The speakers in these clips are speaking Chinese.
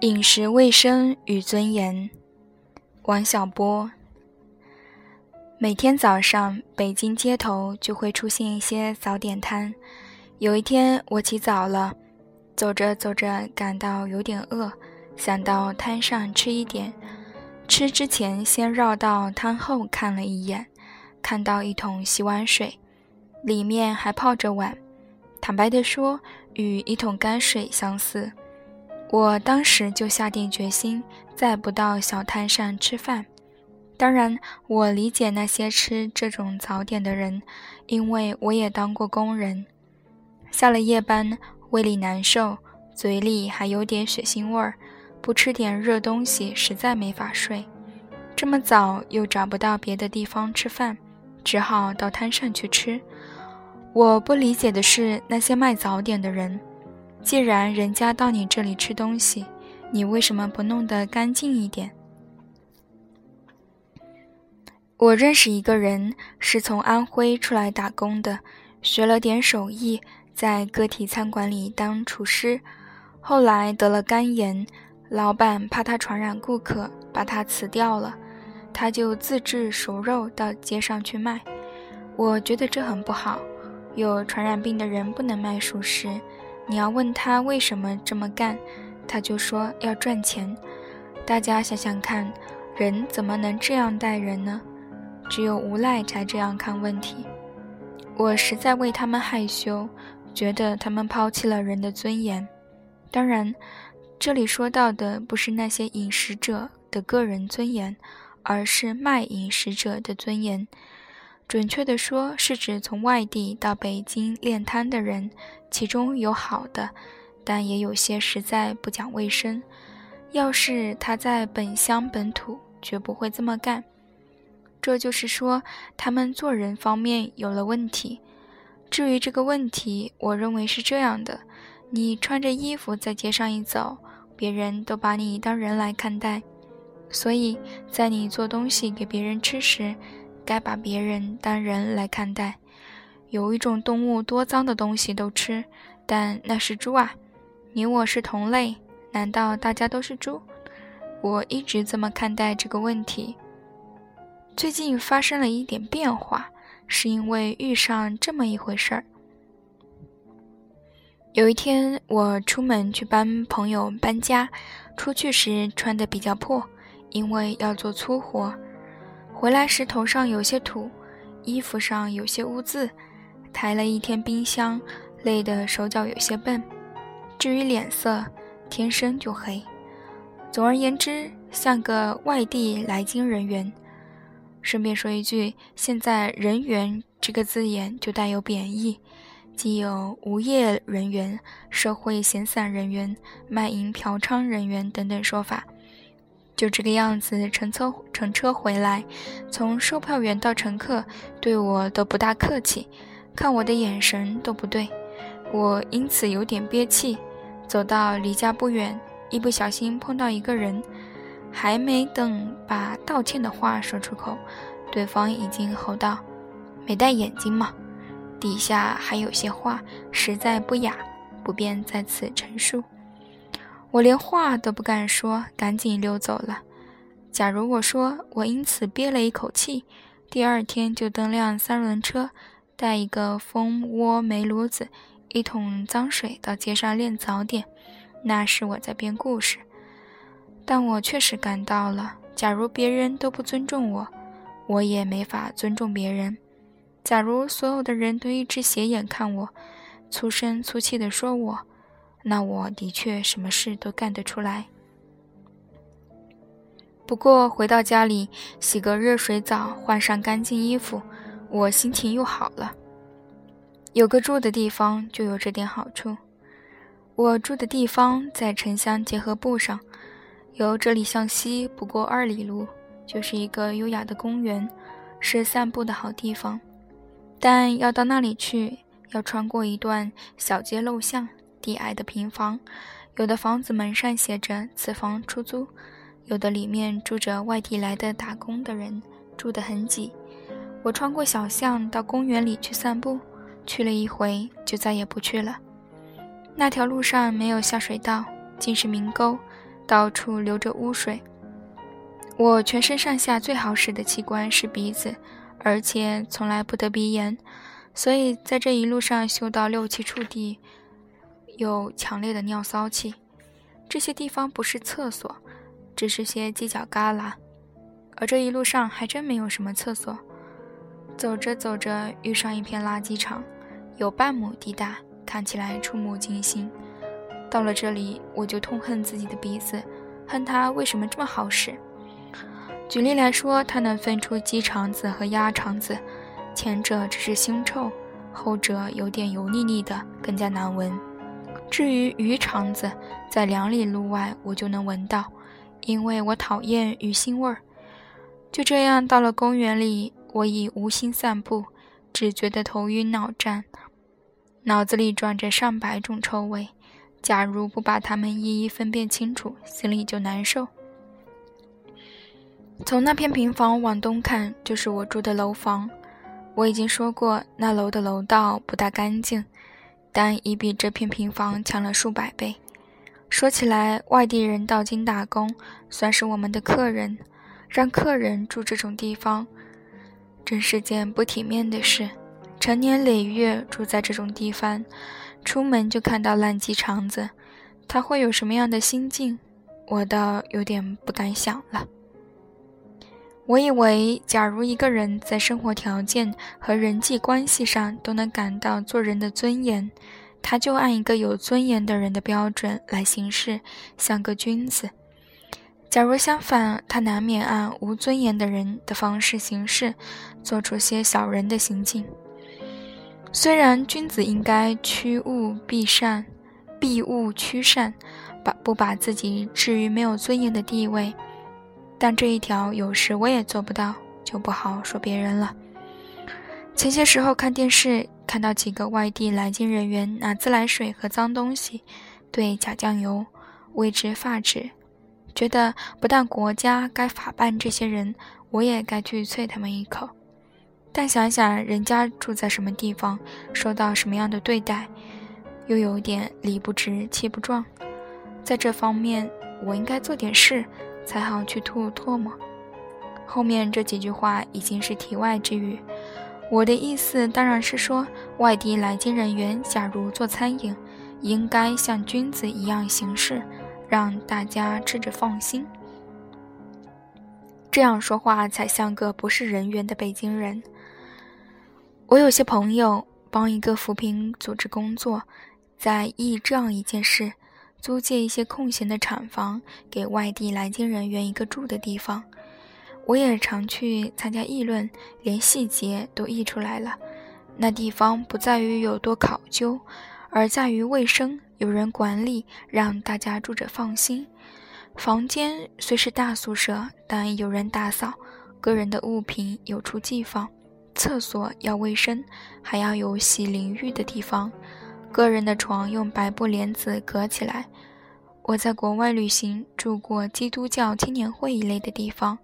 饮食卫生与尊严，王小波。每天早上，北京街头就会出现一些早点摊。有一天，我起早了，走着走着，感到有点饿，想到摊上吃一点。吃之前，先绕到摊后看了一眼，看到一桶洗碗水，里面还泡着碗。坦白地说，与一桶泔水相似。我当时就下定决心，再不到小摊上吃饭。当然，我理解那些吃这种早点的人，因为我也当过工人。下了夜班，胃里难受，嘴里还有点血腥味儿，不吃点热东西实在没法睡。这么早又找不到别的地方吃饭，只好到摊上去吃。我不理解的是那些卖早点的人。既然人家到你这里吃东西，你为什么不弄得干净一点？我认识一个人，是从安徽出来打工的，学了点手艺，在个体餐馆里当厨师，后来得了肝炎，老板怕他传染顾客，把他辞掉了，他就自制熟肉到街上去卖。我觉得这很不好，有传染病的人不能卖熟食。你要问他为什么这么干，他就说要赚钱。大家想想看，人怎么能这样待人呢？只有无赖才这样看问题。我实在为他们害羞，觉得他们抛弃了人的尊严。当然，这里说到的不是那些饮食者的个人尊严，而是卖饮食者的尊严。准确地说，是指从外地到北京练摊的人，其中有好的，但也有些实在不讲卫生。要是他在本乡本土，绝不会这么干。这就是说，他们做人方面有了问题。至于这个问题，我认为是这样的：你穿着衣服在街上一走，别人都把你当人来看待，所以在你做东西给别人吃时，该把别人当人来看待。有一种动物，多脏的东西都吃，但那是猪啊！你我是同类，难道大家都是猪？我一直这么看待这个问题。最近发生了一点变化，是因为遇上这么一回事儿。有一天，我出门去帮朋友搬家，出去时穿的比较破，因为要做粗活。回来时头上有些土，衣服上有些污渍，抬了一天冰箱，累得手脚有些笨。至于脸色，天生就黑。总而言之，像个外地来京人员。顺便说一句，现在“人员”这个字眼就带有贬义，既有无业人员、社会闲散人员、卖淫嫖娼人员等等说法。就这个样子，乘车乘车回来，从售票员到乘客对我都不大客气，看我的眼神都不对，我因此有点憋气。走到离家不远，一不小心碰到一个人，还没等把道歉的话说出口，对方已经吼道：“没戴眼镜吗？”底下还有些话，实在不雅，不便在此陈述。我连话都不敢说，赶紧溜走了。假如我说我因此憋了一口气，第二天就蹬辆三轮车，带一个蜂窝煤炉子、一桶脏水到街上练早点，那是我在编故事。但我确实感到了，假如别人都不尊重我，我也没法尊重别人。假如所有的人都一直斜眼看我，粗声粗气地说我。那我的确什么事都干得出来。不过回到家里，洗个热水澡，换上干净衣服，我心情又好了。有个住的地方就有这点好处。我住的地方在城乡结合部上，由这里向西不过二里路，就是一个优雅的公园，是散步的好地方。但要到那里去，要穿过一段小街陋巷。低矮的平房，有的房子门上写着“此房出租”，有的里面住着外地来的打工的人，住得很挤。我穿过小巷到公园里去散步，去了一回就再也不去了。那条路上没有下水道，尽是明沟，到处流着污水。我全身上下最好使的器官是鼻子，而且从来不得鼻炎，所以在这一路上嗅到六七处地有强烈的尿骚气。这些地方不是厕所，只是些犄角旮旯，而这一路上还真没有什么厕所。走着走着，遇上一片垃圾场，有半亩地大，看起来触目惊心。到了这里，我就痛恨自己的鼻子，恨它为什么这么好使。举例来说，它能分出鸡肠子和鸭肠子，前者只是腥臭，后者有点油腻腻的，更加难闻。至于鱼肠子，在两里路外我就能闻到，因为我讨厌鱼腥味儿。就这样，到了公园里，我已无心散步，只觉得头晕脑胀，脑子里转着上百种臭味。假如不把它们一一分辨清楚，心里就难受。从那片平房往东看，就是我住的楼房。我已经说过，那楼的楼道不大干净。但已比这片平房强了数百倍。说起来，外地人到京打工，算是我们的客人，让客人住这种地方，真是件不体面的事。成年累月住在这种地方，出门就看到烂鸡肠子，他会有什么样的心境？我倒有点不敢想了。我以为，假如一个人在生活条件和人际关系上都能感到做人的尊严，他就按一个有尊严的人的标准来行事，像个君子；假如相反，他难免按无尊严的人的方式行事，做出些小人的行径。虽然君子应该趋恶避善，避恶趋善，把不把自己置于没有尊严的地位。但这一条有时我也做不到，就不好说别人了。前些时候看电视，看到几个外地来京人员拿自来水和脏东西兑假酱油，为之发指，觉得不但国家该法办这些人，我也该去啐他们一口。但想想人家住在什么地方，受到什么样的对待，又有点理不直气不壮。在这方面，我应该做点事。才好去吐唾沫。后面这几句话已经是题外之语。我的意思当然是说，外地来京人员假如做餐饮，应该像君子一样行事，让大家吃着放心。这样说话才像个不是人员的北京人。我有些朋友帮一个扶贫组织工作，在议这样一件事。租借一些空闲的厂房，给外地来京人员一个住的地方。我也常去参加议论，连细节都议出来了。那地方不在于有多考究，而在于卫生，有人管理，让大家住着放心。房间虽是大宿舍，但有人打扫，个人的物品有处寄放，厕所要卫生，还要有洗淋浴的地方。个人的床用白布帘子隔起来。我在国外旅行住过基督教青年会一类的地方，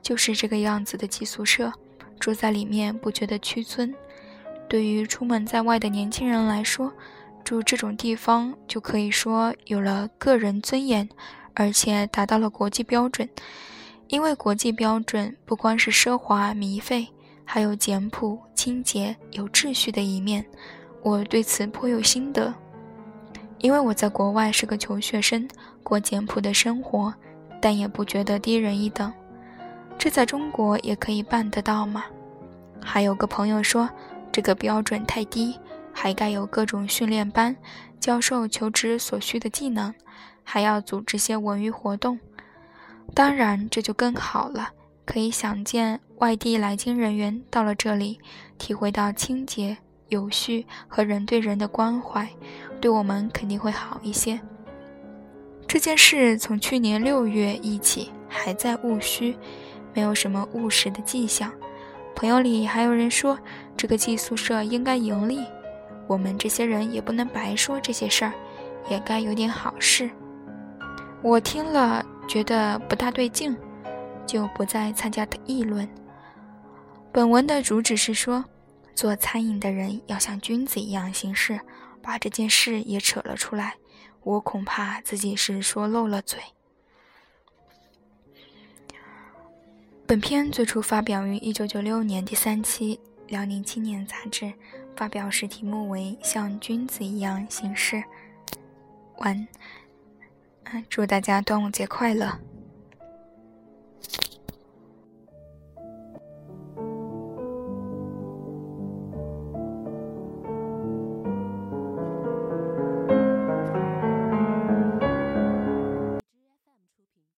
就是这个样子的寄宿舍，住在里面不觉得屈尊。对于出门在外的年轻人来说，住这种地方就可以说有了个人尊严，而且达到了国际标准。因为国际标准不光是奢华靡费，还有简朴、清洁、有秩序的一面。我对此颇有心得，因为我在国外是个穷学生，过简朴的生活，但也不觉得低人一等。这在中国也可以办得到吗？还有个朋友说，这个标准太低，还该有各种训练班，教授求职所需的技能，还要组织些文娱活动。当然，这就更好了，可以想见，外地来京人员到了这里，体会到清洁。有序和人对人的关怀，对我们肯定会好一些。这件事从去年六月一起，还在务虚，没有什么务实的迹象。朋友里还有人说，这个寄宿舍应该盈利，我们这些人也不能白说这些事儿，也该有点好事。我听了觉得不大对劲，就不再参加议论。本文的主旨是说。做餐饮的人要像君子一样行事，把这件事也扯了出来。我恐怕自己是说漏了嘴。本篇最初发表于1996年第三期《辽宁青年》杂志，发表时题目为《像君子一样行事》。完。祝大家端午节快乐！